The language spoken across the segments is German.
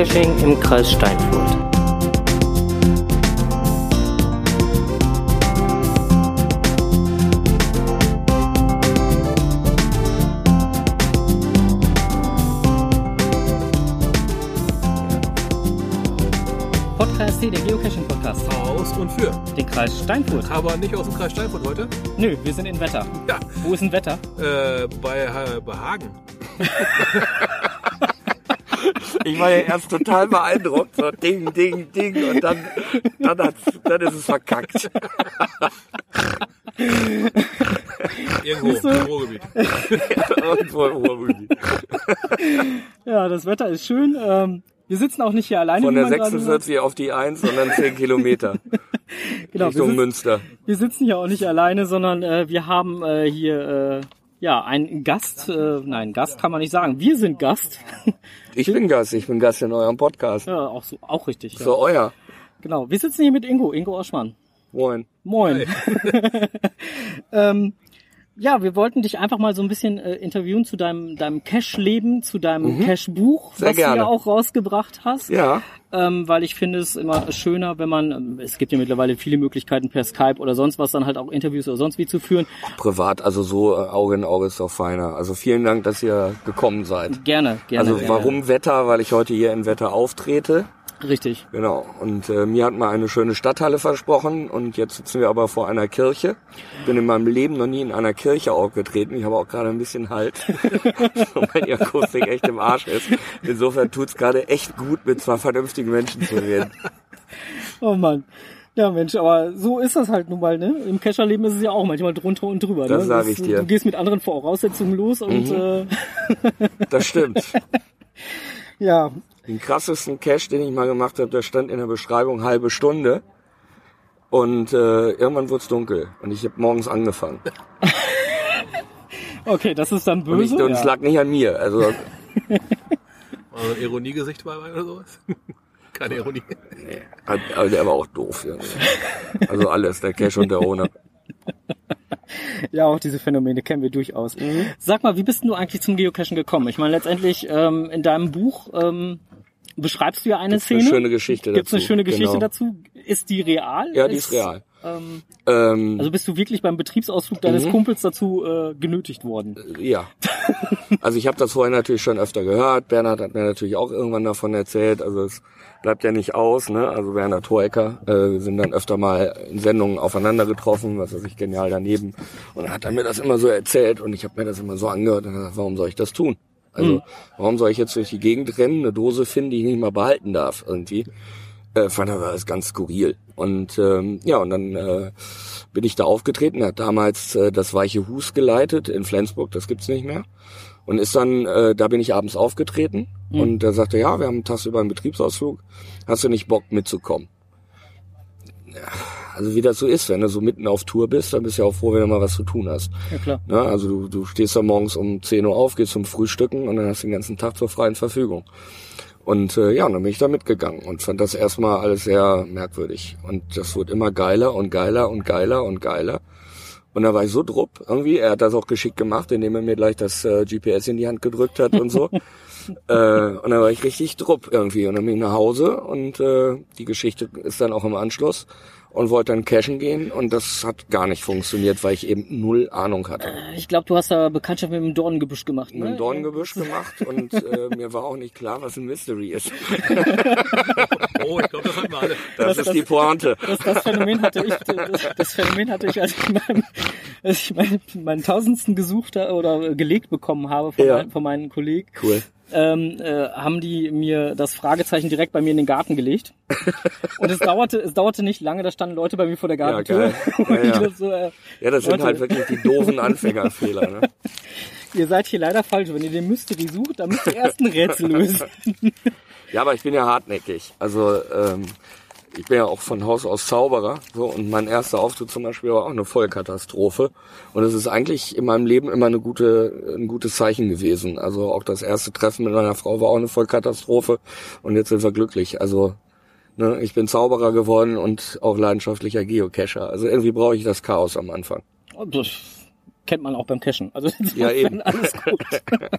Geocaching im Kreis Steinfurt. Podcast C, der Geocaching-Podcast. Aus und für. Den Kreis Steinfurt. Aber nicht aus dem Kreis Steinfurt heute. Nö, wir sind in Wetter. Ja. Wo ist ein Wetter? Äh, bei, äh, bei Hagen. Ich war ja erst total beeindruckt. So ding, ding, ding. Und dann, dann, hat's, dann ist es verkackt. Irgendwo im Ruhrgebiet. Irgendwo im Ruhrgebiet. Ja, das Wetter ist schön. Ähm, wir sitzen auch nicht hier alleine. Von der man gerade 46 auf die 1, sondern 10 Kilometer. genau, wir, Richtung sitzen, Münster. wir sitzen hier auch nicht alleine, sondern äh, wir haben äh, hier äh, ja einen Gast. Äh, nein, Gast kann man nicht sagen. Wir sind Gast. Ich bin Gast, ich bin Gast in eurem Podcast. ja, auch so, auch richtig. Ja. So euer. Genau. Wir sitzen hier mit Ingo, Ingo Oschmann. Moin. Moin. ähm, ja, wir wollten dich einfach mal so ein bisschen äh, interviewen zu deinem, deinem Cache-Leben, zu deinem Mhm. Sehr was du gerne. ja auch rausgebracht hast. Ja, Ähm, weil ich finde es immer schöner, wenn man, ähm, es gibt ja mittlerweile viele Möglichkeiten per Skype oder sonst was, dann halt auch Interviews oder sonst wie zu führen. privat, also so äh, Auge in Auge ist doch feiner. Also vielen Dank, dass ihr gekommen seid. Gerne, gerne. Also gerne. warum Wetter? Weil ich heute hier in Wetter auftrete. Richtig. Genau. Und äh, mir hat mal eine schöne Stadthalle versprochen und jetzt sitzen wir aber vor einer Kirche. Bin in meinem Leben noch nie in einer Kirche aufgetreten. Ich habe auch gerade ein bisschen Halt, weil die Akustik echt im Arsch ist. Insofern tut's gerade echt gut, mit zwei vernünftigen Menschen zu reden. Oh Mann. Ja, Mensch, aber so ist das halt nun mal, ne? Im Cacher-Leben ist es ja auch manchmal drunter und drüber. Das ne? sag ich du- dir. Mhm. Du gehst mit anderen Voraussetzungen los und äh, Das stimmt. Ja, Den krassesten Cache, den ich mal gemacht habe, der stand in der Beschreibung halbe Stunde. Und äh, irgendwann wurde es dunkel und ich habe morgens angefangen. okay, das ist dann Und, ich, böse. und es ja. lag nicht an mir. Also War so ein Ironiegesicht dabei oder sowas? Keine Ironie. Aber der war auch doof. Irgendwie. Also alles, der Cash und der Owner. Ja, auch diese Phänomene kennen wir durchaus. Mhm. Sag mal, wie bist du eigentlich zum Geocachen gekommen? Ich meine, letztendlich ähm, in deinem Buch ähm, beschreibst du ja eine Szene. Eine schöne Geschichte Gibt's eine dazu. schöne Geschichte genau. dazu? Ist die real? Ja, die ist real. Ähm, Ähm, also bist du wirklich beim Betriebsausflug deines Mhm. Kumpels dazu äh, genötigt worden? ja. Also ich habe das vorher natürlich schon öfter gehört. Bernhard hat mir natürlich auch irgendwann davon erzählt. Also es bleibt ja nicht aus. Ne? Also Bernhard Hohecker, äh, wir sind dann öfter mal in Sendungen aufeinander getroffen, was weiß ich, genial daneben. Und er hat dann mir das immer so erzählt und ich habe mir das immer so angehört und gesagt, warum soll ich das tun? Also warum soll ich jetzt durch die Gegend rennen, eine Dose finden, die ich nicht mal behalten darf irgendwie? Äh, fand er das ganz skurril. Und ähm, ja, und dann äh, bin ich da aufgetreten. Er hat damals äh, das Weiche Hus geleitet in Flensburg, das gibt's nicht mehr. Und ist dann, äh, da bin ich abends aufgetreten und er sagte, ja, wir haben einen Tag über einen Betriebsausflug. Hast du nicht Bock mitzukommen? Ja, also wie das so ist, wenn du so mitten auf Tour bist, dann bist du ja auch froh, wenn du mal was zu tun hast. Ja klar. Ne? Also du, du stehst da morgens um 10 Uhr auf, gehst zum Frühstücken und dann hast du den ganzen Tag zur freien Verfügung. Und äh, ja, und dann bin ich da mitgegangen und fand das erstmal alles sehr merkwürdig. Und das wurde immer geiler und geiler und geiler und geiler. Und da war ich so drupp irgendwie. Er hat das auch geschickt gemacht, indem er mir gleich das äh, GPS in die Hand gedrückt hat und so. äh, und da war ich richtig drupp irgendwie. Und dann bin ich nach Hause und äh, die Geschichte ist dann auch im Anschluss und wollte dann cashen gehen und das hat gar nicht funktioniert, weil ich eben null Ahnung hatte. Ich glaube, du hast da Bekanntschaft mit dem Dornengebüsch gemacht, Mit ne? einem Dorngebüsch gemacht und äh, mir war auch nicht klar, was ein Mystery ist. Oh, ich glaube, das hatten wir alle. Das, ist die Pointe. Das, das Phänomen hatte ich, das, das Phänomen hatte ich, als ich meinen, als ich meinen, meinen tausendsten gesucht oder gelegt bekommen habe von, Ja. mein, von meinen Kollegen, Cool. Ähm, äh, haben die mir das Fragezeichen direkt bei mir in den Garten gelegt. Und es dauerte, es dauerte nicht lange, da standen Leute bei mir vor der Gartentür. Ja, ich ja. dachte so, äh, Ja, das sind Leute, halt wirklich die doofen Anfängerfehler. Ne? ihr seid hier leider falsch. Wenn ihr den Mystery sucht, dann müsst ihr erst ein Rätsel lösen. Ja, aber ich bin ja hartnäckig. Also ähm, ich bin ja auch von Haus aus Zauberer. So, und mein erster Auftritt zum Beispiel war auch eine Vollkatastrophe. Und es ist eigentlich in meinem Leben immer eine gute, ein gutes Zeichen gewesen. Also auch das erste Treffen mit meiner Frau war auch eine Vollkatastrophe. Und jetzt sind wir glücklich. Also ne, ich bin Zauberer geworden und auch leidenschaftlicher Geocacher. Also irgendwie brauche ich das Chaos am Anfang. Und das kennt man auch beim Cashen. Also Ja, eben. alles gut.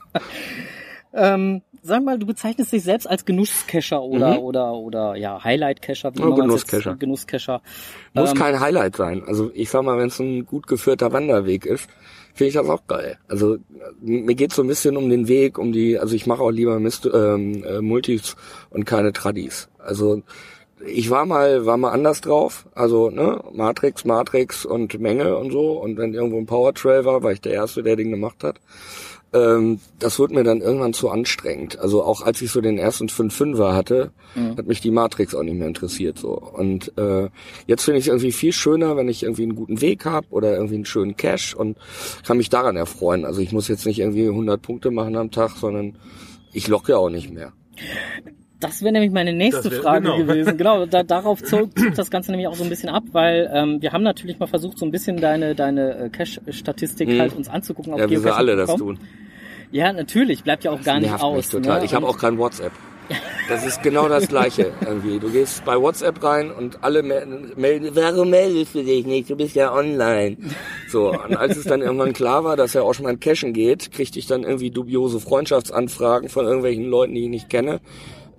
ähm, sag mal, du bezeichnest dich selbst als Genusscacher oder, Mhm. oder, oder, ja, Highlight-Cacher, wie es Genusscacher. Genusscacher. Muss Ähm, kein Highlight sein. Also ich sag mal, wenn es ein gut geführter Wanderweg ist, finde ich das auch geil. Also mir geht's so ein bisschen um den Weg, um die, also ich mache auch lieber Mist, ähm, äh, Multis und keine Tradis. Also ich war mal, war mal anders drauf. Also, ne, Matrix, Matrix und Menge und so. Und wenn irgendwo ein Power Trail war, war ich der Erste, der den gemacht hat. Ähm, das wurde mir dann irgendwann zu anstrengend. Also auch als ich so den ersten 5-5er hatte, hat mich die Matrix auch nicht mehr interessiert. so Und äh, jetzt finde ich es irgendwie viel schöner, wenn ich irgendwie einen guten Weg habe oder irgendwie einen schönen Cash und kann mich daran erfreuen. Also ich muss jetzt nicht irgendwie 100 Punkte machen am Tag, sondern ich locke ja auch nicht mehr. Das wäre nämlich meine nächste Das wär- Frage genau. gewesen. Genau, da, darauf zog zog das Ganze nämlich auch so ein bisschen ab, weil ähm, wir haben natürlich mal versucht, so ein bisschen deine deine äh, Cash-Statistik Mhm. halt uns anzugucken. auf Ja, Geocaching.com. alle das tun. Ja, natürlich, bleibt ja auch gar nicht aus. mich total. Ne? Ich habe auch kein WhatsApp. Das ist genau das Gleiche irgendwie. Du gehst bei WhatsApp rein und alle mel- melden, warum meldest du dich nicht? Du bist ja online. So, und als es dann irgendwann klar war, dass ja auch schon mal ein Cashen geht, kriegte ich dann irgendwie dubiose Freundschaftsanfragen von irgendwelchen Leuten, die ich nicht kenne.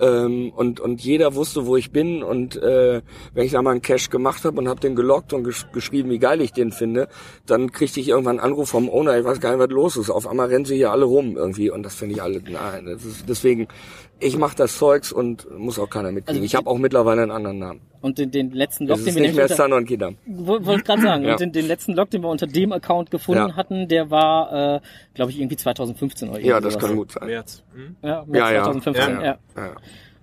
Ähm, und, und jeder wusste, wo ich bin. Und äh, wenn ich da mal einen Cache gemacht habe und habe den gelockt und gesch geschrieben, wie geil ich den finde, dann kriegte ich irgendwann einen Anruf vom Owner, ich weiß gar nicht, was los ist. Auf einmal rennen sie hier alle rum irgendwie. Und das finde ich alle, nein, das ist, deswegen, ich mache das Zeugs und muss auch keiner mitkriegen. Also ich habe auch mittlerweile einen anderen Namen. Und den, den letzten Log, den wir nicht mehr unter, Stan und Kidam. wo- wollte ich gerade sagen, Ja. und den, den letzten Log, den wir unter dem Account gefunden Ja. hatten, der war, äh, glaube ich, irgendwie 2015 oder Ja, das sowas. kann gut sein. März. Hm? Ja, März Ja, ja. 2015, ja. Ja, Ja.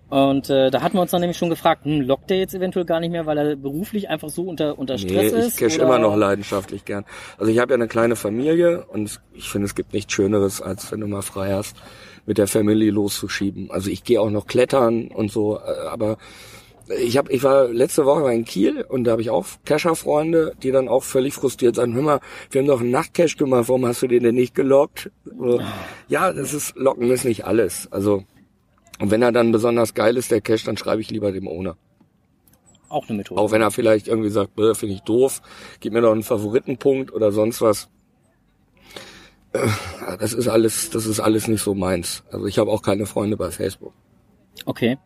Und äh, da hatten wir uns dann nämlich schon gefragt, hm, lockt der jetzt eventuell gar nicht mehr, weil er beruflich einfach so unter, unter Nee, Stress ich ist? cache oder? immer noch leidenschaftlich gern. Also ich habe ja eine kleine Familie und ich finde, es gibt nichts Schöneres, als wenn du mal frei hast, mit der Family loszuschieben. Also ich gehe auch noch klettern und so, äh, aber ich habe, ich war letzte Woche in Kiel und da habe ich auch Cacher-Freunde, die dann auch völlig frustriert sagen, hör mal, wir haben doch einen Nachtcache gemacht, warum hast du den denn nicht gelockt? So, ja, das ist, Locken ist nicht alles. Also, und wenn er dann besonders geil ist, der Cache, dann schreibe ich lieber dem Owner. Auch eine Methode. Auch wenn er vielleicht irgendwie sagt, "Bäh, finde ich doof, gib mir doch einen Favoritenpunkt oder sonst was. Äh, Das ist alles, das ist alles nicht so meins. Also ich habe auch keine Freunde bei Facebook. Okay.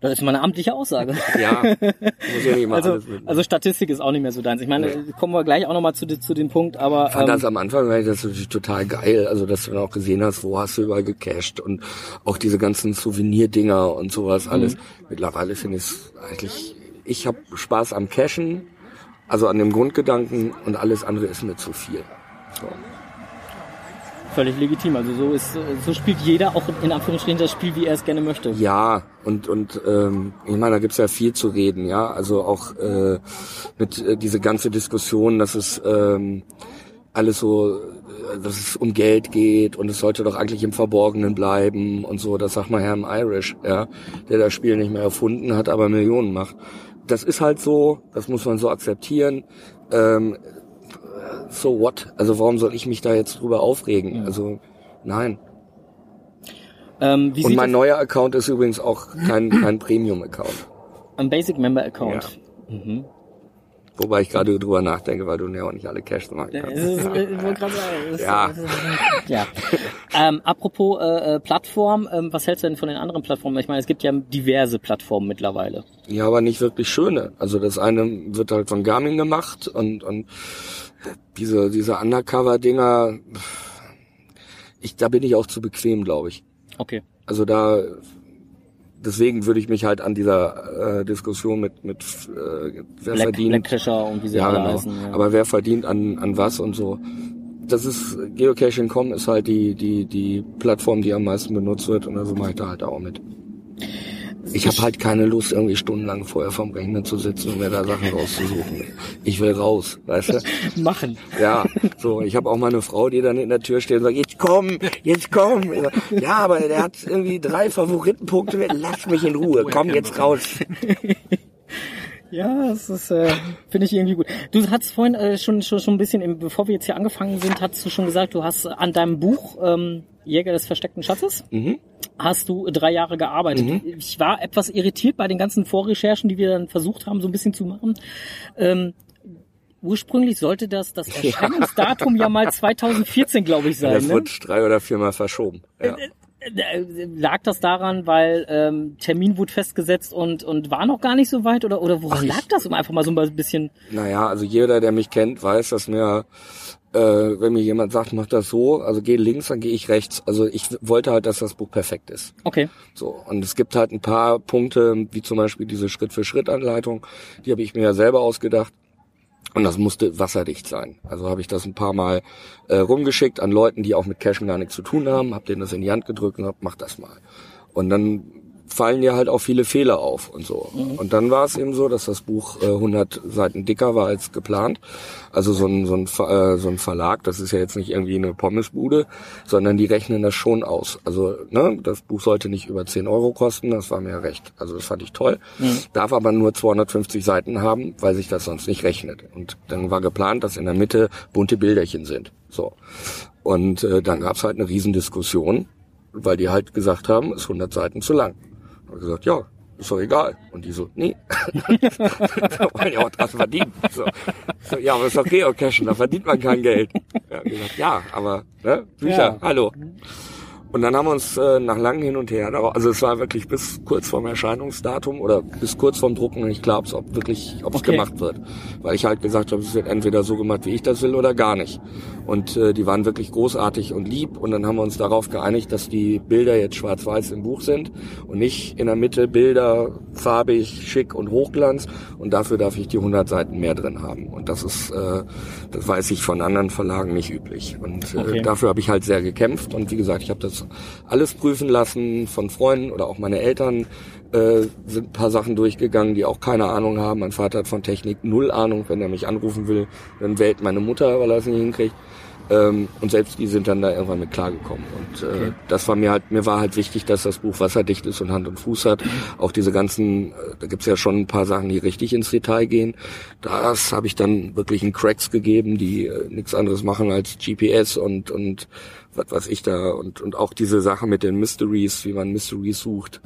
Das ist mal eine amtliche Aussage. Ja, muss ja nicht immer Also, alles mitnehmen. also Statistik ist auch nicht mehr so deins. Ich meine, kommen wir gleich auch nochmal zu, zu dem Punkt, aber Ich fand ähm, das am Anfang war das natürlich total geil, also dass du dann auch gesehen hast, wo hast du überall gecached und auch diese ganzen Souvenirdinger und sowas alles. Mittlerweile finde ich es eigentlich, ich habe Spaß am Cashen, also an dem Grundgedanken und alles andere ist mir zu viel. So. völlig legitim. Also so ist, so spielt jeder auch in Anführungsstrichen das Spiel, wie er es gerne möchte. Ja, und und ähm, ich meine, da gibt's ja viel zu reden, ja. Also auch äh, mit äh, diese ganze Diskussion, dass es ähm, alles so, äh, dass es um Geld geht und es sollte doch eigentlich im Verborgenen bleiben und so. Das sagt mal Herrn Irish, ja, der das Spiel nicht mehr erfunden hat, aber Millionen macht. Das ist halt so, das muss man so akzeptieren. Ähm, so what? Also warum soll ich mich da jetzt drüber aufregen? Also nein. Ähm, Und mein neuer Account ist übrigens auch kein, kein Premium-Account. ein Basic Member Account? Mhm. Wobei ich gerade drüber nachdenke, weil du ja auch nicht alle Caches machen kannst. ist, ist- Ja. ja. Ähm, apropos äh, äh, Plattform, ähm, was hältst du denn von den anderen Plattformen? Ich meine, es gibt ja diverse Plattformen mittlerweile. Ja, aber nicht wirklich schöne. Also das eine wird halt von Garmin gemacht und, und diese, diese Undercover-Dinger, ich, da bin ich auch zu bequem, glaube ich. Okay. Also da, deswegen würde ich mich halt an dieser äh, Diskussion mit, mit äh, wer Black, verdient. Black Cacher und wie sie ja, alle genau. heißen. Ja. Aber wer verdient an, an was und so. Das ist, Geocaching.com ist halt die, die, die Plattform, die am meisten benutzt wird und also mache ich da halt auch mit. Ich habe halt keine Lust, irgendwie stundenlang vorher vom Rechner zu sitzen und mir da Sachen rauszusuchen. Ich will raus, weißt du? Machen. Ja, so. Ich habe auch mal eine Frau, die dann in der Tür steht und sagt, jetzt komm, jetzt komm. Ja, aber der hat irgendwie drei Favoritenpunkte. Lass mich in Ruhe. Komm jetzt raus. Ja, das ist, äh, finde ich irgendwie gut. Du hast vorhin äh, schon, schon, schon ein bisschen, bevor wir jetzt hier angefangen sind, hast du schon gesagt, du hast an deinem Buch ähm, Jäger des versteckten Schatzes, Mhm. hast du drei Jahre gearbeitet. Ich war etwas irritiert bei den ganzen Vorrecherchen, die wir dann versucht haben, so ein bisschen zu machen. Ähm, ursprünglich sollte das das Erscheinungsdatum ja mal 2014, glaube ich, sein. Das ne? wird drei oder viermal verschoben. Ja. Äh, Lag das daran, weil ähm, Termin wurde festgesetzt und und war noch gar nicht so weit oder oder woran lag das? Um einfach mal so ein bisschen. Naja, also jeder, der mich kennt, weiß, dass mir, äh, wenn mir jemand sagt, mach das so, also geh links, dann gehe ich rechts. Also ich wollte halt, dass das Buch perfekt ist. Okay. So, und es gibt halt ein paar Punkte, wie zum Beispiel diese Schritt-für-Schritt-Anleitung, die habe ich mir ja selber ausgedacht. Und das musste wasserdicht sein. Also habe ich das ein paar Mal äh, rumgeschickt an Leuten, die auch mit Cashen gar nichts zu tun haben, habe denen das in die Hand gedrückt und hab, mach das mal. Und dann fallen dir halt auch viele Fehler auf und so. Und dann war es eben so, dass das Buch äh, 100 Seiten dicker war als geplant. Also so ein, so, ein, äh, so ein Verlag, das ist ja jetzt nicht irgendwie eine Pommesbude, sondern die rechnen das schon aus. Also ne, das Buch sollte nicht über 10 Euro kosten, das war mir recht. Also das fand ich toll. Darf aber nur 250 Seiten haben, weil sich das sonst nicht rechnet. Und dann war geplant, dass in der Mitte bunte Bilderchen sind. So. Und äh, dann gab's halt eine Riesendiskussion, weil die halt gesagt haben, ist 100 Seiten zu lang. Hab ich gesagt, ja, ist doch egal. Und die so, nee. da wollen ja auch dran verdienen. So. so, ja, aber ist doch Geocachen, da verdient man kein Geld. Ja, gesagt, ja aber ne, Bücher, Ja. hallo. Und dann haben wir uns äh, nach langem Hin und Her, also es war wirklich bis kurz vorm Erscheinungsdatum oder bis kurz vorm Drucken nicht klar, ob es ob wirklich, ob es Okay. gemacht wird. Weil ich halt gesagt habe, es wird entweder so gemacht, wie ich das will, oder gar nicht. Und äh, die waren wirklich großartig und lieb. Und dann haben wir uns darauf geeinigt, dass die Bilder jetzt schwarz-weiß im Buch sind und nicht in der Mitte Bilder farbig, schick und Hochglanz. Und dafür darf ich die 100 Seiten mehr drin haben. Und das ist, äh, das weiß ich von anderen Verlagen nicht üblich. Und äh, Okay. dafür habe ich halt sehr gekämpft. Und wie gesagt, ich habe das alles prüfen lassen von Freunden oder auch meine Eltern äh, sind ein paar Sachen durchgegangen, die auch keine Ahnung haben. Mein Vater hat von Technik null Ahnung. Wenn er mich anrufen will, dann wählt meine Mutter, weil er es nicht hinkriegt. Ähm, und selbst die sind dann da irgendwann mit klargekommen. Und äh, Okay. das war mir halt, mir war halt wichtig, dass das Buch wasserdicht ist und Hand und Fuß hat. Auch diese ganzen, äh, da gibt's ja schon ein paar Sachen, die richtig ins Detail gehen. Das habe ich dann wirklich in Cracks gegeben, die äh, nichts anderes machen als GPS und und was weiß ich da und und auch diese Sache mit den Mysteries, wie man Mysteries sucht,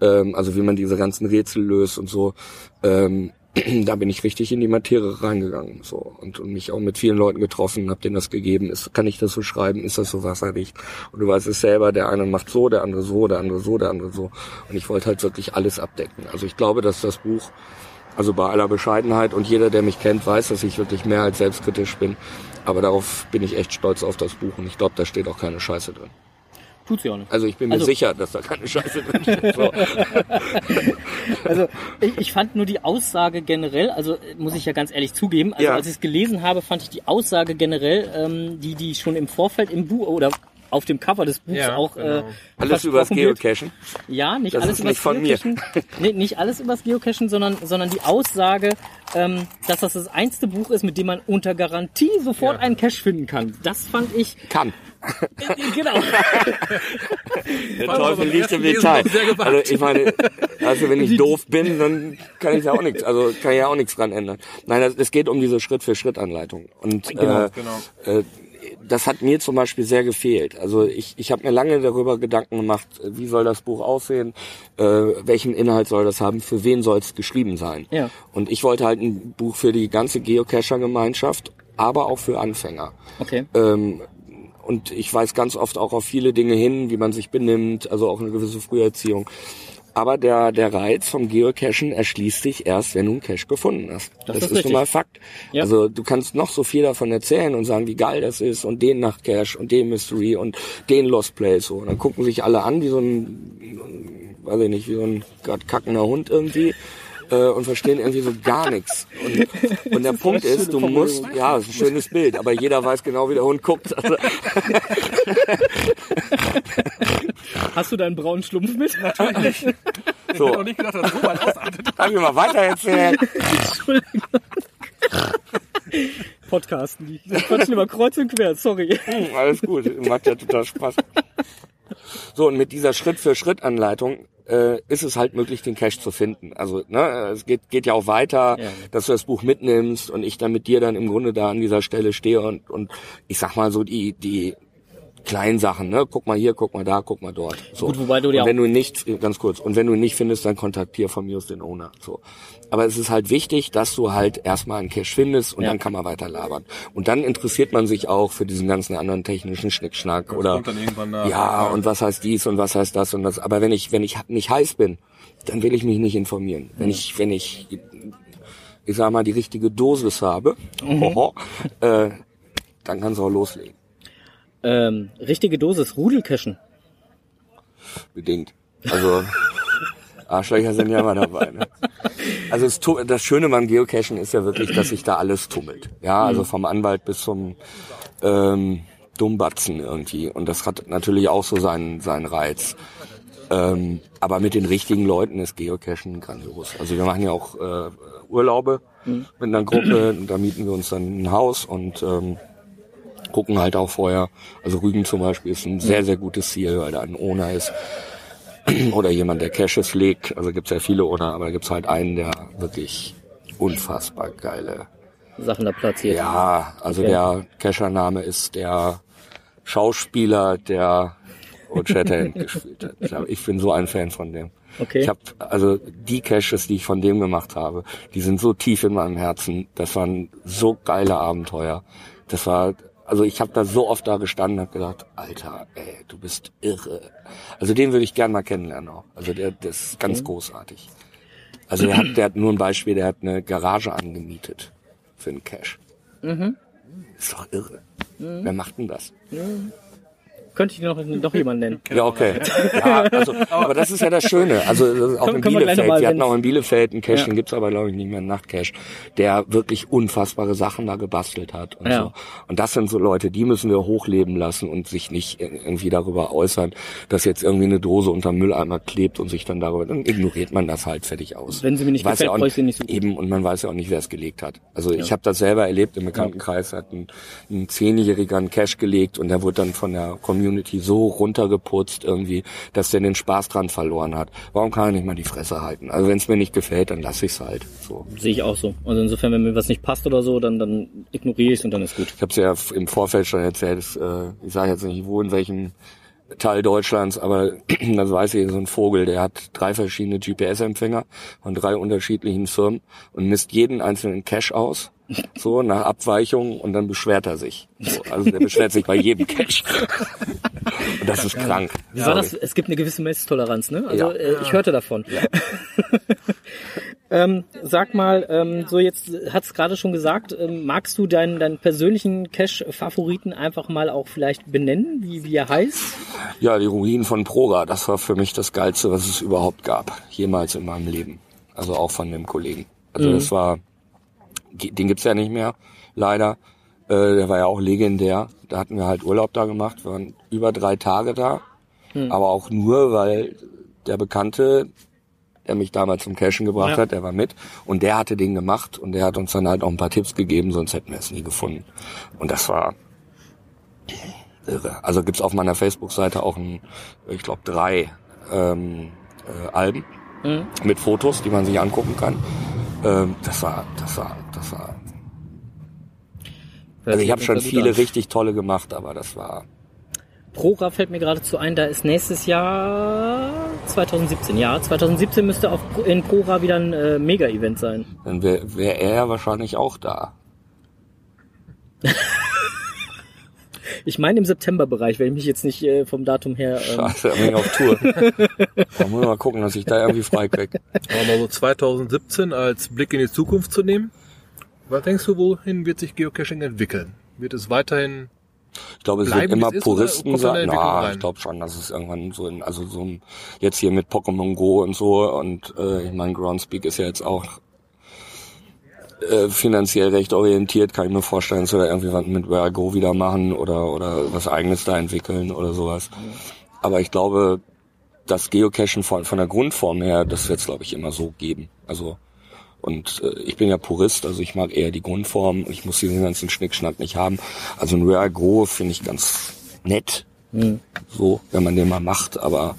ähm, also wie man diese ganzen Rätsel löst und so. Ähm, da bin ich richtig in die Materie reingegangen so und, und mich auch mit vielen Leuten getroffen, habe denen das gegeben. Ist, kann ich das so schreiben? Ist das so wasserdicht? Und du weißt es selber, der eine macht so, der andere so, der andere so, der andere so. Und ich wollte halt wirklich alles abdecken. Also ich glaube, dass das Buch, also bei aller Bescheidenheit und jeder, der mich kennt, weiß, dass ich wirklich mehr als selbstkritisch bin. Aber darauf bin ich echt stolz auf das Buch und ich glaube, da steht auch keine Scheiße drin. Tut's ja auch nicht. Also ich bin mir Also- sicher, dass da keine Scheiße drin steht. So. Also ich, ich fand nur die Aussage generell, also muss ich ja ganz ehrlich zugeben, also Ja. als ich es gelesen habe, fand ich die Aussage generell, ähm, die die schon im Vorfeld im Buch oder auf dem Cover des Buchs Ja, auch genau. äh, Alles übers versprochen wird. Geocachen. Ja, nicht Das alles ist nicht von mir. Geocachen. Nee, nicht alles übers Geocachen, sondern, sondern die Aussage, ähm, dass das das einzige Buch ist, mit dem man unter Garantie sofort Ja. einen Cache finden kann. Das fand ich, Kann. äh, genau. Der Teufel liegt im Detail. Also ich meine, also wenn ich doof bin, dann kann ich ja auch nichts, also kann ich ja auch nichts dran ändern. Nein, es geht um diese Schritt-für-Schritt-Anleitung. Und Genau, äh, genau. Äh, das hat mir zum Beispiel sehr gefehlt. Also ich, ich habe mir lange darüber Gedanken gemacht, äh, wie soll das Buch aussehen, äh, welchen Inhalt soll das haben, für wen soll es geschrieben sein. Ja. Und ich wollte halt ein Buch für die ganze Geocacher-Gemeinschaft, aber auch für Anfänger. Okay. Ähm, und ich weise ganz oft auch auf viele Dinge hin, wie man sich benimmt, also auch eine gewisse Früherziehung. Aber der, der Reiz vom Geocachen erschließt sich erst, wenn du einen Cache gefunden hast. Das Das, ist ist, nun richtig. mal Fakt. Ja. Also du kannst noch so viel davon erzählen und sagen, wie geil das ist und den Nachtcache und den Mystery und den Lost Place so. Und dann gucken sich alle an wie so ein, weiß ich nicht, wie so ein grad kackender Hund irgendwie äh, und verstehen irgendwie so gar nichts. Und, und der Punkt ist, du musst, ja, ist ein schönes Bild, aber jeder weiß genau, wie der Hund guckt. Also, Hast du deinen braunen Schlumpf mit? Ich hätte auch so, nicht gedacht, dass das so weit ausartet. darf ich mal weiter erzählen? Podcasten, die die quatschen über kreuz und quer, sorry. Hm, Alles gut, macht ja total Spaß. So, und mit dieser Schritt-für-Schritt-Anleitung äh, ist es halt möglich, den Cache zu finden. Also ne, es geht, geht ja auch weiter, Ja. dass du das Buch mitnimmst und ich dann mit dir dann im Grunde da an dieser Stelle stehe und, und ich sag mal so, die, die kleinen Sachen, ne? Guck mal hier, guck mal da, guck mal dort. So. Gut, wobei du dir und wenn du nicht, ganz kurz, und wenn du ihn nicht findest, dann kontaktier von mir aus den Owner. So. Aber es ist halt wichtig, dass du halt erstmal einen Cache findest und Ja. dann kann man weiter labern. Und dann interessiert man sich auch für diesen ganzen anderen technischen Schnickschnack oder kommt dann irgendwann nach. ja, und was heißt dies und was heißt das und das. Aber wenn ich, wenn ich nicht heiß bin, dann will ich mich nicht informieren. Wenn ich, wenn ich, ich sag mal, die richtige Dosis habe, hoho, äh, dann kannst du auch loslegen. Ähm, richtige Dosis Rudelcachen. Bedingt. Also, Arschlöcher sind ja immer dabei. Ne? Also es, das Schöne beim Geocachen ist ja wirklich, dass sich da alles tummelt. Ja, also vom Anwalt bis zum ähm, Dummbatzen irgendwie. Und das hat natürlich auch so seinen, seinen Reiz. Ähm, aber mit den richtigen Leuten ist Geocachen grandios. Also wir machen ja auch äh, Urlaube mit einer Gruppe. Da mieten wir uns dann ein Haus und ähm, gucken halt auch vorher. Also Rügen zum Beispiel ist ein sehr, sehr gutes Ziel, weil da ein Owner ist oder jemand, der Caches legt. Also gibt's ja viele Owner, aber da gibt's halt einen, der wirklich unfassbar geile. Sachen da platziert. Ja, also Okay. der Cacher-Name ist der Schauspieler, der Old Shatterhand gespielt hat. Ich bin so ein Fan von dem. Okay. Ich habe also die Caches, die ich von dem gemacht habe, die sind so tief in meinem Herzen. Das waren so geile Abenteuer. Das war also ich habe da so oft da gestanden und habe gedacht, Alter, ey, du bist irre. Also den würde ich gern mal kennenlernen auch. Also der, der ist ganz großartig. Also der hat, der hat nur ein Beispiel, der hat eine Garage angemietet für einen Cash. Ist doch irre. Wer macht denn das? Könnte ich noch, doch jemanden nennen. Ja, okay. Ja, also, aber das ist ja das Schöne. Also das ist auch Können- in wir Bielefeld. noch Wir hatten auch in Bielefeld einen Cache, Ja. den gibt's aber glaube ich nicht mehr, einen Nachtcache, der wirklich unfassbare Sachen da gebastelt hat und Ja. so. Und das sind so Leute, die müssen wir hochleben lassen und sich nicht irgendwie darüber äußern, dass jetzt irgendwie eine Dose unterm Mülleimer klebt und sich dann darüber, dann ignoriert man das halt fertig aus. Wenn sie mir nicht Weiß gefällt, ja auch brauche ich sie nicht so gut. Eben, und man weiß ja auch nicht, wer es gelegt hat. Also ich habe das selber erlebt im Bekanntenkreis, hat ein, ein Zehnjähriger einen Cash gelegt und der wurde dann von der Community so runtergeputzt irgendwie, dass der den Spaß dran verloren hat. Warum kann er nicht mal die Fresse halten? Also wenn es mir nicht gefällt, dann lasse ich es halt. So. Sehe ich auch so. Also insofern, wenn mir was nicht passt oder so, dann, dann ignoriere ich es und dann ist gut. Ich habe es ja im Vorfeld schon erzählt, dass, äh, ich sage jetzt nicht wo, in welchem Teil Deutschlands, aber das weiß ich, so ein Vogel, der hat drei verschiedene GPS-Empfänger von drei unterschiedlichen Firmen und misst jeden einzelnen Cache aus, so nach Abweichung und dann beschwert er sich. So, also der beschwert sich bei jedem Cache. und das ist krank. Wie war das? Es gibt eine gewisse Messtoleranz, ne? Also Ja. äh, ich hörte davon. ähm, sag mal, ähm, so jetzt hat's gerade schon gesagt, ähm, magst du deinen, deinen persönlichen Cache-Favoriten einfach mal auch vielleicht benennen, wie, wie er heißt? Ja, die Ruinen von Proga, das war für mich das Geilste, was es überhaupt gab, jemals in meinem Leben. Also auch von dem Kollegen. Also das war, den gibt's ja nicht mehr, leider. Äh, der war ja auch legendär. Da hatten wir halt Urlaub da gemacht, wir waren über drei Tage da. Aber auch nur, weil der Bekannte, der mich damals zum Cashen gebracht Ja. hat, der war mit. Und der hatte den gemacht und der hat uns dann halt auch ein paar Tipps gegeben, sonst hätten wir es nie gefunden. Und das war, irre. Also gibt's auf meiner Facebook-Seite auch ein, ich glaube, drei ähm, äh, Alben Mhm. mit Fotos, die man sich angucken kann. Ähm, das war, das war, das war. Also ich habe schon viele richtig tolle gemacht, aber das war. Prora fällt mir geradezu ein, da ist nächstes Jahr 2017. Ja, 2017 müsste auf, in Prora wieder ein äh, Mega-Event sein. Dann wäre wär er wahrscheinlich auch da. Ich meine im September-Bereich, wenn ich mich jetzt nicht äh, vom Datum her... Ähm, Scheiße, er bin auf Tour. da muss ich mal gucken, dass ich da irgendwie frei krieg. Aber mal so 2017 als Blick in die Zukunft zu nehmen. Was denkst du, wohin wird sich Geocaching entwickeln? Wird es weiterhin Ich glaube, es Bleiben, wird immer Puristen sein. Na, rein? ich glaube schon, dass es irgendwann so in, also so ein, jetzt hier mit Pokémon Go und so und äh, ich meine, Groundspeak ist ja jetzt auch äh, finanziell recht orientiert, kann ich mir vorstellen, dass wir da irgendwie was mit Where I Go wieder machen oder oder was eigenes da entwickeln oder sowas. Aber ich glaube, das Geocachen von, von der Grundform her, das wird es, glaube ich, immer so geben. Also und äh, ich bin ja Purist, also ich mag eher die Grundform. Ich muss diesen ganzen Schnickschnack nicht haben. Also ein Rare Go finde ich ganz nett, so, wenn man den mal macht. Aber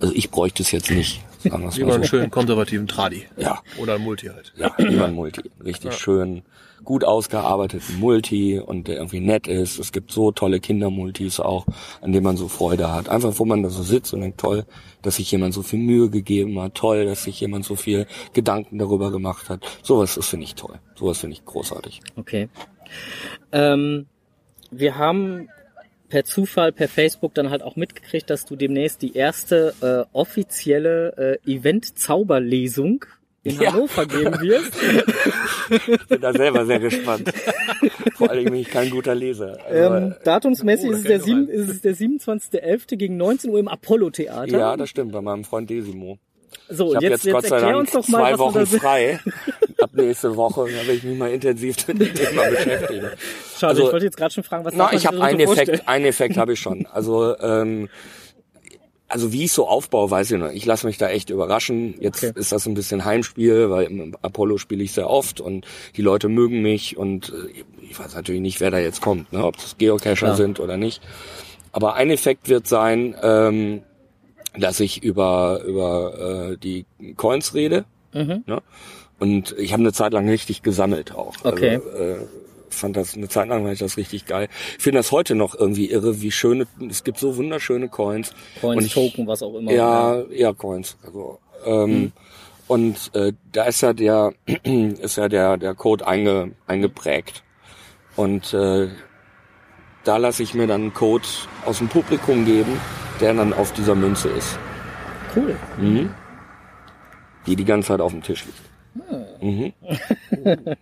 also ich bräuchte es jetzt nicht. Sagen wir's Lieber mal einen so. schönen konservativen Tradi. Ja, Oder ein Multi halt. ja, lieber ein Multi. Richtig schön, gut ausgearbeiteten Multi und der irgendwie nett ist. Es gibt so tolle Kindermultis auch, an denen man so Freude hat. Einfach, wo man da so sitzt und denkt, toll, dass sich jemand so viel Mühe gegeben hat. Toll, dass sich jemand so viel Gedanken darüber gemacht hat. Sowas ist, finde ich, toll. Sowas finde ich großartig. Okay. Ähm, wir haben per Zufall, per Facebook dann halt auch mitgekriegt, dass du demnächst die erste äh, offizielle äh, Event-Zauberlesung in Ja. Hannover geben wirst. Ich bin da selber sehr gespannt. Vor allem bin ich kein guter Leser. Ähm, datumsmäßig Oh, ist, es der sieben, ist es der 27.11. gegen 19 Uhr im Apollo-Theater. ja, das stimmt, bei meinem Freund Desimo. So, Ich habe jetzt, jetzt, Gott sei Dank uns doch mal, zwei Wochen frei. Ab nächste Woche da werde ich mich mal intensiv mit dem Thema beschäftigen. Schade, Also, ich wollte jetzt gerade schon fragen, was Na, ich habe einen? Effekt, einen Effekt habe ich schon. Also ähm, also wie ich so aufbaue, weiß ich noch. Ich lasse mich da echt überraschen. Jetzt Okay. ist das ein bisschen Heimspiel, weil im Apollo spiele ich sehr oft und die Leute mögen mich und äh, ich weiß natürlich nicht, wer da jetzt kommt, ne? ob das Geocacher Klar. sind oder nicht. Aber ein Effekt wird sein, ähm, dass ich über über äh, die Coins rede. Mhm. Ne? Und ich habe eine Zeit lang richtig gesammelt auch. Okay. Also, äh, fand das eine Zeit lang fand ich das richtig geil. Ich finde das heute noch irgendwie irre, wie schöne es gibt so wunderschöne Coins. Coins, Und ich- Token, was auch immer. Ja, ja, Coins. Also, ähm, Und äh, da ist ja der ist ja der der Code einge, eingeprägt. Und äh, da lasse ich mir dann einen Code aus dem Publikum geben, der dann auf dieser Münze ist, Cool. mhm. die die ganze Zeit auf dem Tisch liegt. Mhm.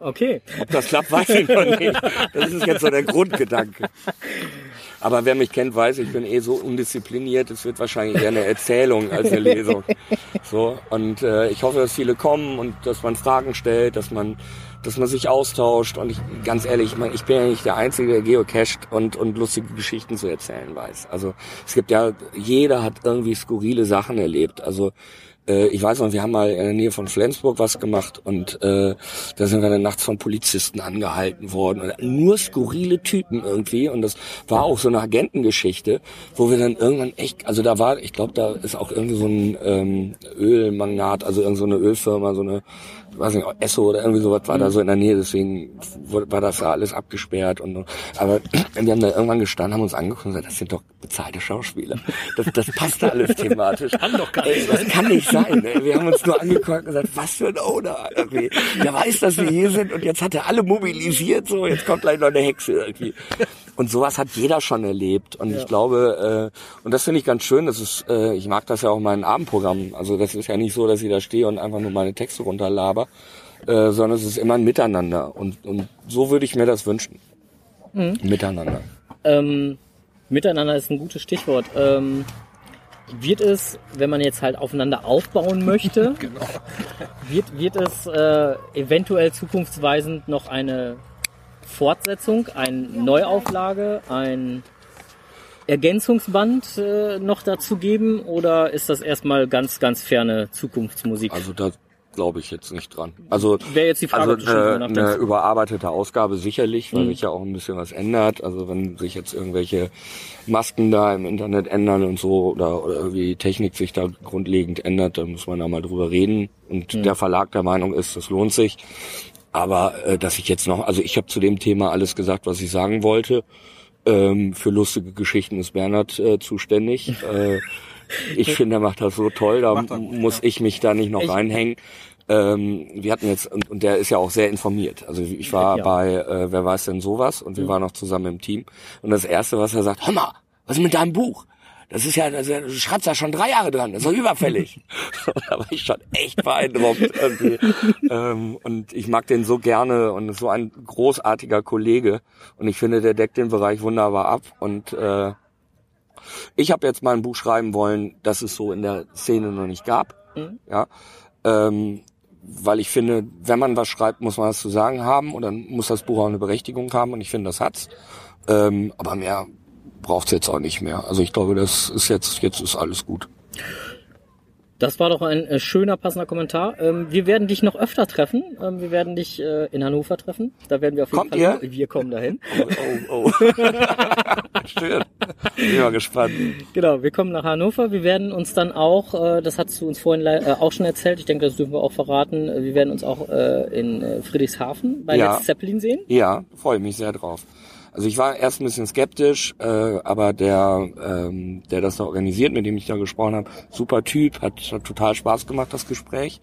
Okay. Ob das klappt, weiß ich noch nicht. Das ist jetzt so der Grundgedanke. Aber wer mich kennt, weiß, ich bin eh so undiszipliniert. Es wird wahrscheinlich eher eine Erzählung als eine Lesung. So und äh, ich hoffe, dass viele kommen und dass man Fragen stellt, dass man, dass man sich austauscht. Und ich, ganz ehrlich, ich, mein, ich bin ja nicht der Einzige, der geocached und und lustige Geschichten zu erzählen weiß. Also es gibt ja, jeder hat irgendwie skurrile Sachen erlebt. Also äh, ich weiß noch, wir haben mal in der Nähe von Flensburg was gemacht und äh, da sind wir dann nachts von Polizisten angehalten worden. Und nur skurrile Typen irgendwie. Und das war auch so eine Agentengeschichte, wo wir dann irgendwann echt, also da war, ich glaube, da ist auch irgendwie so ein ähm, Ölmagnat, also irgend so eine Ölfirma, so eine, weiß nicht, Esso oder irgendwie sowas war da so in der Nähe, deswegen war das da alles abgesperrt und aber wir haben da irgendwann gestanden, haben uns angeguckt und gesagt, das sind doch bezahlte Schauspieler. Das, das passt da alles thematisch. Kann doch gar nicht Das kann nicht sein. Ey. Wir haben uns nur angeguckt und gesagt, was für ein Owner irgendwie. Der weiß, dass wir hier sind und jetzt hat er alle mobilisiert, so, jetzt kommt gleich noch eine Hexe irgendwie. Und sowas hat jeder schon erlebt. Und ich glaube, äh, und das finde ich ganz schön, das ist, äh, ich mag das ja auch in meinen Abendprogrammen. Also das ist ja nicht so, dass ich da stehe und einfach nur meine Texte runterlaber, äh, sondern es ist immer ein Miteinander. Und, und so würde ich mir das wünschen. Miteinander. Ähm, miteinander ist ein gutes Stichwort. Ähm, wird es, wenn man jetzt halt aufeinander aufbauen möchte, Genau. wird, wird es äh, eventuell zukunftsweisend noch eine Fortsetzung, eine Neuauflage, ein Ergänzungsband äh, noch dazu geben oder ist das erstmal ganz, ganz ferne Zukunftsmusik? Also da glaube ich jetzt nicht dran. Also Wäre jetzt die Frage, also eine, eine überarbeitete Ausgabe sicherlich, weil sich ja auch ein bisschen was ändert. Also wenn sich jetzt irgendwelche Masken da im Internet ändern und so oder, oder irgendwie die Technik sich da grundlegend ändert, dann muss man da mal drüber reden. Und der Verlag der Meinung ist, das lohnt sich. Aber äh, dass ich jetzt noch, also ich habe zu dem Thema alles gesagt, was ich sagen wollte. Ähm, für lustige Geschichten ist Bernhard äh, zuständig. äh, ich finde, er macht das so toll, da muss ich mich da nicht noch Ich- reinhängen. Ähm, wir hatten jetzt, und, und der ist ja auch sehr informiert. Also ich war Ja. bei äh, Wer weiß denn sowas und wir waren noch zusammen im Team. Und das Erste, was er sagt, hör mal, was ist mit deinem Buch? Das ist ja, das du schreibst da schon drei Jahre dran, das ist doch überfällig. da war ich schon echt beeindruckt. Irgendwie. ähm, und ich mag den so gerne und ist so ein großartiger Kollege. Und ich finde, der deckt den Bereich wunderbar ab. Und äh, ich habe jetzt mal ein Buch schreiben wollen, das es so in der Szene noch nicht gab. Ja. Ähm, weil ich finde, wenn man was schreibt, muss man was zu sagen haben und dann muss das Buch auch eine Berechtigung haben und ich finde, das hat's. Ähm, aber mehr braucht's jetzt auch nicht mehr. Also ich glaube, das ist jetzt, jetzt ist alles gut. Das war doch ein äh, schöner, passender Kommentar. Ähm, wir werden dich noch öfter treffen. Ähm, wir werden dich äh, in Hannover treffen. Da werden wir auf jeden Kommt Fall. ihr? Wir kommen dahin. Oh, oh, oh. Schön. Bin mal gespannt. Genau, wir kommen nach Hannover. Wir werden uns dann auch, äh, das hast du uns vorhin auch schon erzählt, ich denke, das dürfen wir auch verraten, wir werden uns auch in Friedrichshafen bei Ja. Let's Zeppelin sehen. Ja, freue ich mich sehr drauf. Also ich war erst ein bisschen skeptisch, äh, aber der, ähm, der das da organisiert, mit dem ich da gesprochen habe, super Typ, hat, hat total Spaß gemacht, das Gespräch.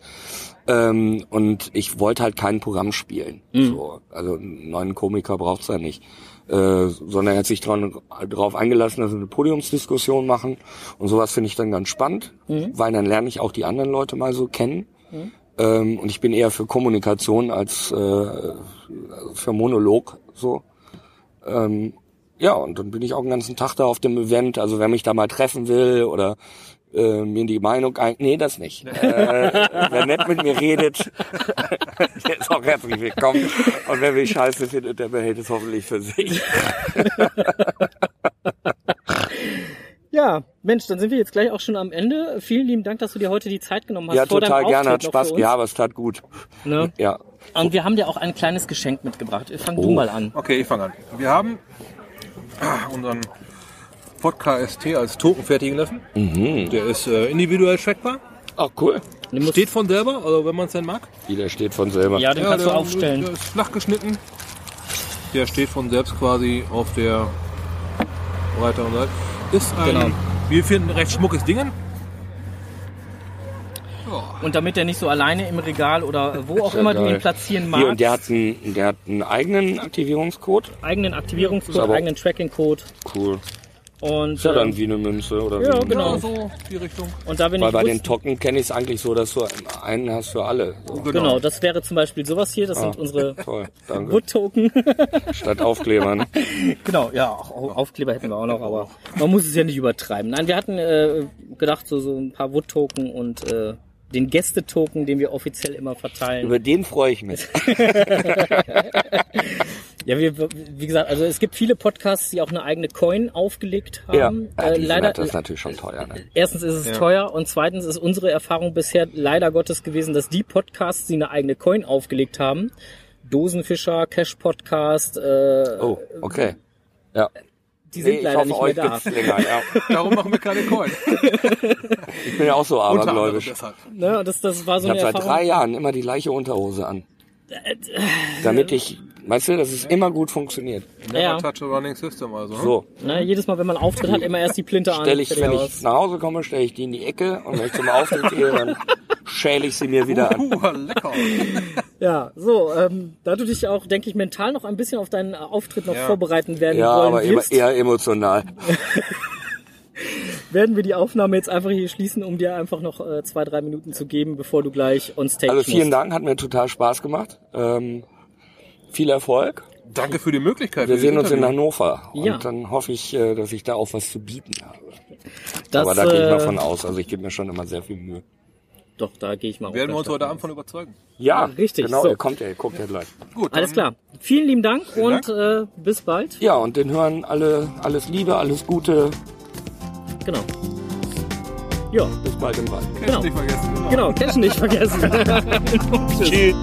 Ähm, und ich wollte halt kein Programm spielen. So, also einen neuen Komiker braucht's da nicht. Äh, sondern er hat sich dran, darauf eingelassen, dass wir eine Podiumsdiskussion machen. Und sowas finde ich dann ganz spannend, weil dann lerne ich auch die anderen Leute mal so kennen. Ähm, und ich bin eher für Kommunikation als äh, für Monolog so. Ähm, ja, und dann bin ich auch den ganzen Tag da auf dem Event. Also wer mich da mal treffen will oder äh, mir die Meinung ein... Nee, das nicht. Äh, wer nett mit mir redet, der ist auch herzlich willkommen. Und wer mich scheiße findet, der behält es hoffentlich für sich. Ja, Mensch, dann sind wir jetzt gleich auch schon am Ende. Vielen lieben Dank, dass du dir heute die Zeit genommen hast. Ja, vor total deinem gerne, hat Spaß. Ja, aber es tat gut. Ne? Ja. Und wir haben dir auch ein kleines Geschenk mitgebracht. Fang du Oh. mal an. Okay, ich fange an. Wir haben ah, unseren Podcast ST als Token fertigen lassen. Der ist äh, individuell trackbar. Ach, cool. Du Steht von selber, also wenn man es denn mag. Jeder steht von selber. ja, den kannst du der, aufstellen. Der ist flach geschnitten. Der steht von selbst quasi auf der breiteren Seite. Ist ein, Genau. wir finden, recht schmuckes Ding. Und damit er nicht so alleine im Regal oder wo auch Ja, immer du geil. ihn platzieren Hier, magst, und der hat einen, der hat einen eigenen Aktivierungscode. eigenen Aktivierungscode, eigenen Tracking-Code. Cool. Und, Ist ja dann ähm, wie eine Münze oder Ja, wie genau. Ja, so die Richtung. und da wir Weil nicht bei den Token kenne ich es eigentlich so, dass du einen hast für alle. So. genau, das wäre zum Beispiel sowas hier, das sind Ah. unsere Toll, danke. Wood-Token. Statt Aufklebern. genau, ja, Aufkleber hätten wir auch noch, aber man muss es ja nicht übertreiben. Nein, wir hatten äh, gedacht, so, so ein paar Wood-Token und äh, den Gäste-Token, den wir offiziell immer verteilen. Über den freue ich mich. Ja, wir, wie gesagt, also es gibt viele Podcasts, die auch eine eigene Coin aufgelegt Ja, haben. ja äh, leider, das ist natürlich schon teuer. Ne? erstens ist es teuer und zweitens ist unsere Erfahrung bisher leider Gottes gewesen, dass die Podcasts, die eine eigene Coin aufgelegt haben, Dosenfischer, Cash Podcast, äh, Oh, okay. Ja. Die sind Nee, ich leider hoffe, nicht mehr euch da. länger. Ja. Darum machen wir keine Coin. Ich bin ja auch so abergläubisch. Ne, das, das war so Ich habe seit drei Jahren immer die gleiche Unterhose an. Damit ich, weißt du, dass es immer gut funktioniert. Never Ja. touch a running system also. hm? So, Ne, jedes Mal, wenn man Auftritt hat, immer erst die Plinte an. stelle ich, wenn aus. ich nach Hause komme, stelle ich die in die Ecke und wenn ich zum Auftritt gehe, dann schäle ich sie mir wieder an. Uh, lecker. Ja, so, ähm, da du dich auch, denke ich, mental noch ein bisschen auf deinen Auftritt noch Ja. vorbereiten werden Ja, wollen aber immer wirst, eher emotional. werden wir die Aufnahme jetzt einfach hier schließen, um dir einfach noch äh, zwei, drei Minuten zu geben, bevor du gleich on stage Also vielen musst. Dank, hat mir total Spaß gemacht. Ähm, viel Erfolg. Danke für die Möglichkeit. Wir sehen uns in. Hannover. Ja. Und dann hoffe ich, äh, dass ich da auch was zu bieten habe. Das, Aber da gehe ich mal äh, von aus. Also ich gebe mir schon immer sehr viel Mühe. Doch, da gehe ich mal Werden wir uns heute Abend von überzeugen. Ja, richtig, Genau, so. er kommt ja, er guckt ja gleich. Gut. Alles klar. Vielen lieben Dank Vielen und Äh, bis bald. Ja, und den hören alle alles Liebe, alles Gute. Genau. Ja, Bis bald im Wald. Genau. nicht vergessen. genau. Cash nicht vergessen. Tschüss. Tschüss.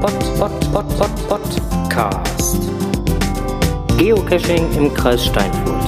Pod, Pod, Pod, Pod, Podcast. Geocaching im Kreis Steinfurt.